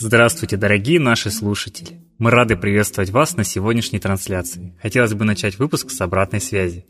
Здравствуйте, дорогие наши слушатели! Мы рады приветствовать вас на сегодняшней трансляции. Хотелось бы начать выпуск с обратной связи.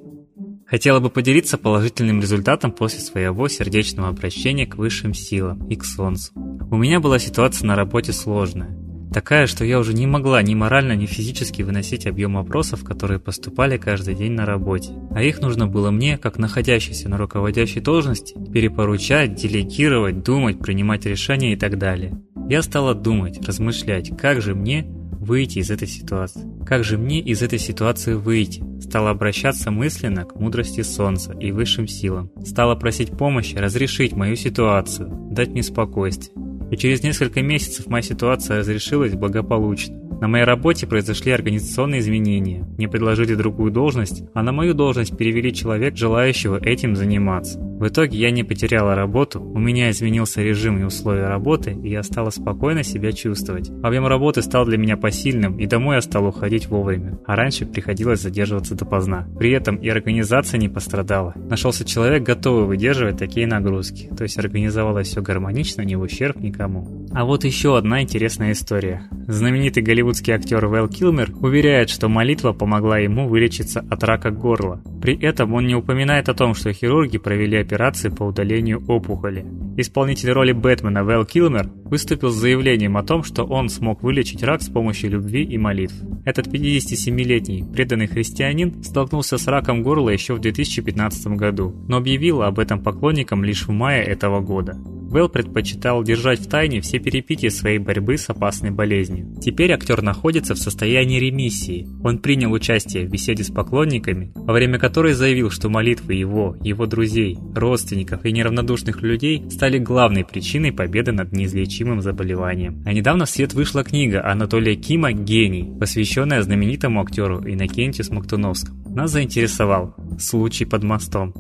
Хотела бы поделиться положительным результатом после своего сердечного обращения к высшим силам и к Солнцу. У меня была ситуация на работе сложная. Такая, что я уже не могла ни морально, ни физически выносить объем вопросов, которые поступали каждый день на работе. А их нужно было мне, как находящейся на руководящей должности, перепоручать, делегировать, думать, принимать решения и так далее. Я стала думать, размышлять, как же мне выйти из этой ситуации. Как же мне из этой ситуации выйти? Стала обращаться мысленно к мудрости Солнца и высшим силам. Стала просить помощи разрешить мою ситуацию, дать мне спокойствие. И через несколько месяцев моя ситуация разрешилась благополучно. На моей работе произошли организационные изменения. Мне предложили другую должность, а на мою должность перевели человек, желающего этим заниматься. В итоге я не потеряла работу, у меня изменился режим и условия работы, и я стала спокойно себя чувствовать. Объем работы стал для меня посильным, и домой я стал уходить вовремя, а раньше приходилось задерживаться допоздна. При этом и организация не пострадала. Нашелся человек, готовый выдерживать такие нагрузки, то есть организовалось все гармонично, не в ущерб никому. А вот еще одна интересная история. Знаменитый голливудский актер Вэл Килмер уверяет, что молитва помогла ему вылечиться от рака горла. При этом он не упоминает о том, что хирурги провели операции по удалению опухоли. Исполнитель роли Бэтмена Вэл Килмер выступил с заявлением о том, что он смог вылечить рак с помощью любви и молитв. Этот 57-летний преданный христианин столкнулся с раком горла еще в 2015 году, но объявил об этом поклонникам лишь в мае этого года. Вэл предпочитал держать в тайне все перипетии своей борьбы с опасной болезнью. Теперь актер находится в состоянии ремиссии. Он принял участие в беседе с поклонниками, во время которой заявил, что молитвы его, его друзей, родственников и неравнодушных людей стали главной причиной победы над неизлечимым заболеванием. А недавно в свет вышла книга Анатолия Кима «Гений», посвященная знаменитому актеру Иннокентию Смоктуновскому. Нас заинтересовал случай под мостом.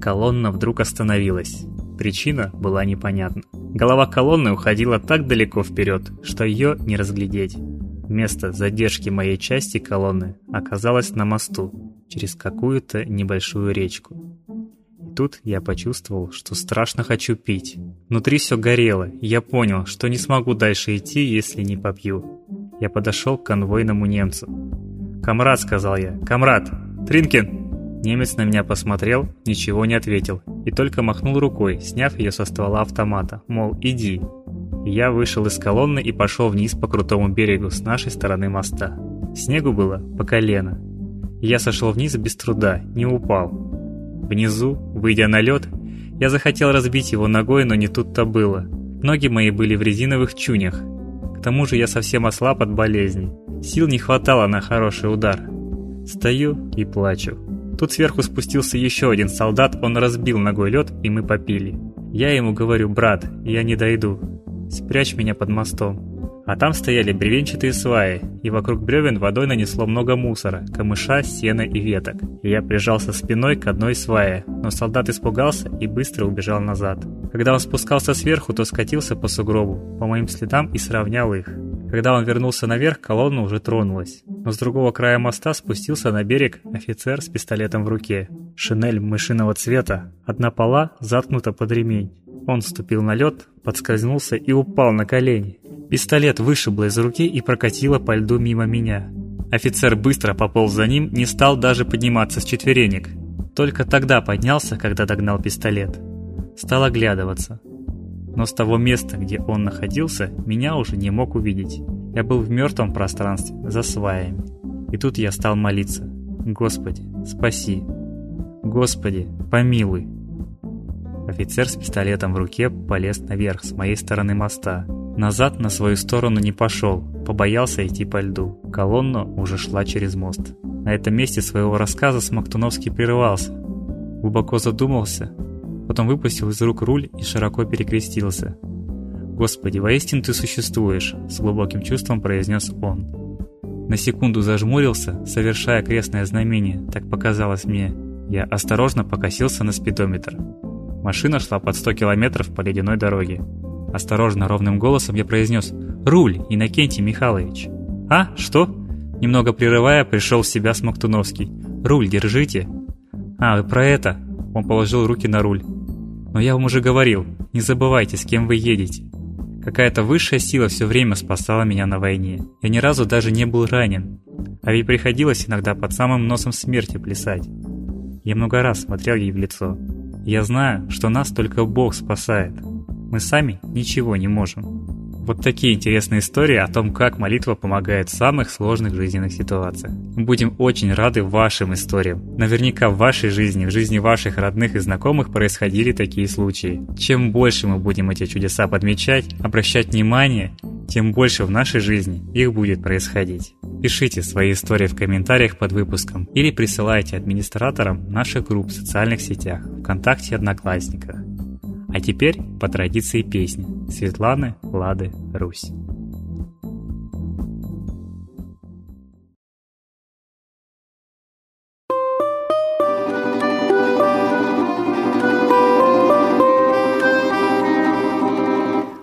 Колонна вдруг остановилась. Причина была непонятна. Голова колонны уходила так далеко вперед, что ее не разглядеть. Место задержки моей части колонны оказалось на мосту, через какую-то небольшую речку. Тут я почувствовал, что страшно хочу пить. Внутри все горело, я понял, что не смогу дальше идти, если не попью. Я подошел к конвойному немцу. «Камрад», — сказал я, — «камрад! Тринкин!» Немец на меня посмотрел, ничего не ответил и только махнул рукой, сняв ее со ствола автомата, мол, иди. Я вышел из колонны и пошел вниз по крутому берегу с нашей стороны моста. Снегу было по колено. Я сошел вниз без труда, не упал. Внизу, выйдя на лед, я захотел разбить его ногой, но не тут-то было. Ноги мои были в резиновых чунях. К тому же я совсем ослаб от болезни. Сил не хватало на хороший удар. Стою и плачу. Тут сверху спустился еще один солдат, он разбил ногой лед, и мы попили. Я ему говорю, брат, я не дойду. Спрячь меня под мостом. А там стояли бревенчатые сваи, и вокруг бревен водой нанесло много мусора, камыша, сена и веток. Я прижался спиной к одной свае, но солдат испугался и быстро убежал назад. Когда он спускался сверху, то скатился по сугробу, по моим следам и сравнял их. Когда он вернулся наверх, колонна уже тронулась. Но с другого края моста спустился на берег офицер с пистолетом в руке. Шинель мышиного цвета, одна пола заткнута под ремень. Он ступил на лед, подскользнулся и упал на колени. Пистолет вышибло из руки и прокатило по льду мимо меня. Офицер быстро пополз за ним, не стал даже подниматься с четверенек. Только тогда поднялся, когда догнал пистолет. Стал оглядываться но с того места, где он находился, меня уже не мог увидеть. Я был в мертвом пространстве, за сваями. И тут я стал молиться. «Господи, спаси! Господи, помилуй!» Офицер с пистолетом в руке полез наверх с моей стороны моста. Назад на свою сторону не пошел, побоялся идти по льду. Колонна уже шла через мост. На этом месте своего рассказа Смоктуновский прерывался. Глубоко задумался Потом выпустил из рук руль и широко перекрестился. «Господи, воистину ты существуешь!» – с глубоким чувством произнес он. На секунду зажмурился, совершая крестное знамение, так показалось мне. Я осторожно покосился на спидометр. Машина шла под 100 километров по ледяной дороге. Осторожно, ровным голосом я произнес «Руль, Иннокентий Михайлович!» «А, что?» Немного прерывая, пришел в себя Смоктуновский. «Руль держите!» «А, вы про это?» Он положил руки на руль. Но я вам уже говорил, не забывайте, с кем вы едете. Какая-то высшая сила все время спасала меня на войне. Я ни разу даже не был ранен. А ведь приходилось иногда под самым носом смерти плясать. Я много раз смотрел ей в лицо. Я знаю, что нас только Бог спасает. Мы сами ничего не можем. Вот такие интересные истории о том, как молитва помогает в самых сложных жизненных ситуациях. Будем очень рады вашим историям. Наверняка в вашей жизни, в жизни ваших родных и знакомых происходили такие случаи. Чем больше мы будем эти чудеса подмечать, обращать внимание, тем больше в нашей жизни их будет происходить. Пишите свои истории в комментариях под выпуском или присылайте администраторам наших групп в социальных сетях, ВКонтакте и Одноклассниках. А теперь по традиции песни Светланы Лады Русь.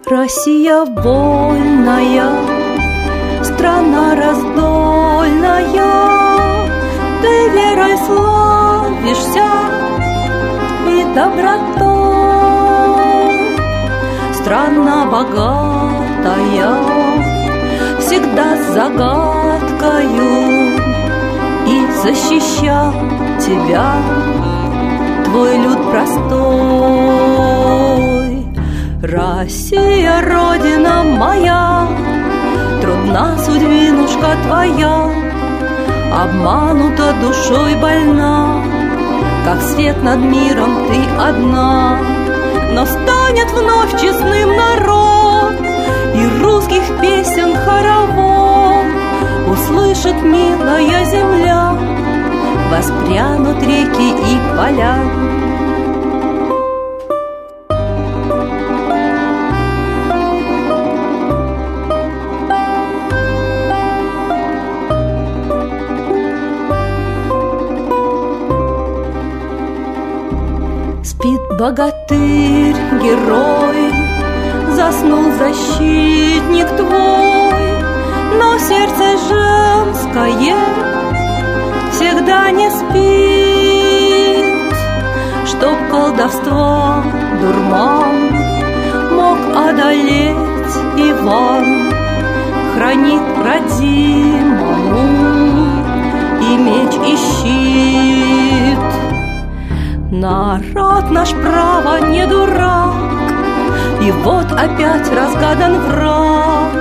Россия вольная, страна раздольная, Ты верой славишься и добротой. Страна богатая, всегда с загадкою, И защищал тебя твой люд простой. Россия, Родина моя, Трудна судьбинушка твоя, Обманута душой больна, Как свет над миром ты одна. Но станет вновь честным народ, И русских песен хоровод Услышит милая земля, Воспрянут реки и поля. Богатырь, герой, Заснул защитник твой, Но сердце женское Всегда не спит, Чтоб колдовство дурман Мог одолеть Иван, Хранит родимому Народ наш право не дурак, И вот опять разгадан враг,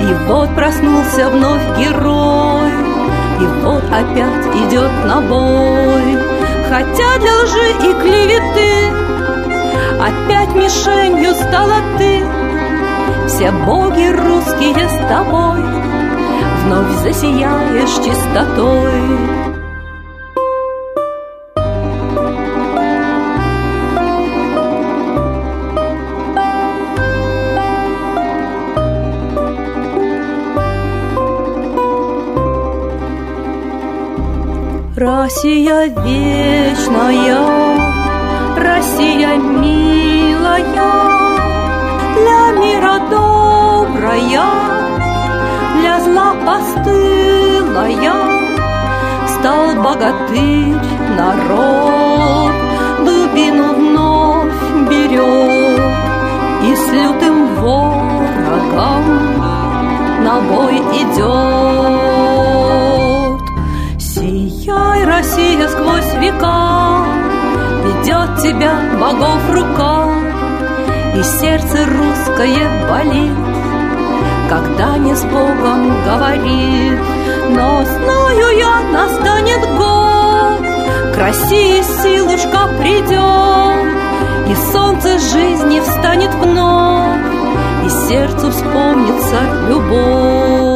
И вот проснулся вновь герой, И вот опять идет на бой. Хотя для лжи и клеветы Опять мишенью стала ты, Все боги русские с тобой Вновь засияешь чистотой. Россия вечная, Россия милая, Для мира добрая, Для зла постылая, Стал богатырь народ, Дубину вновь берет И с лютым ворогом на бой идет. Россия сквозь века Ведет тебя богов рука И сердце русское болит Когда не с Богом говорит. Но знаю я, настанет год К России силушка придет И солнце жизни встанет вновь И сердцу вспомнится любовь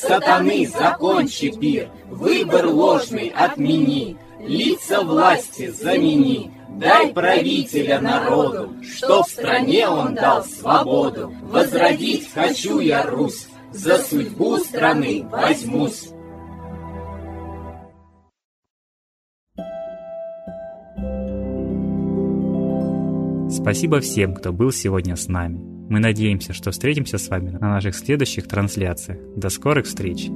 Сатаны, закончи пир, Выбор ложный отмени, Лица власти замени, Дай правителя народу, Что в стране он дал свободу. Возродить хочу я Русь, За судьбу страны возьмусь. Спасибо всем, кто был сегодня с нами. Мы надеемся, что встретимся с вами на наших следующих трансляциях. До скорых встреч!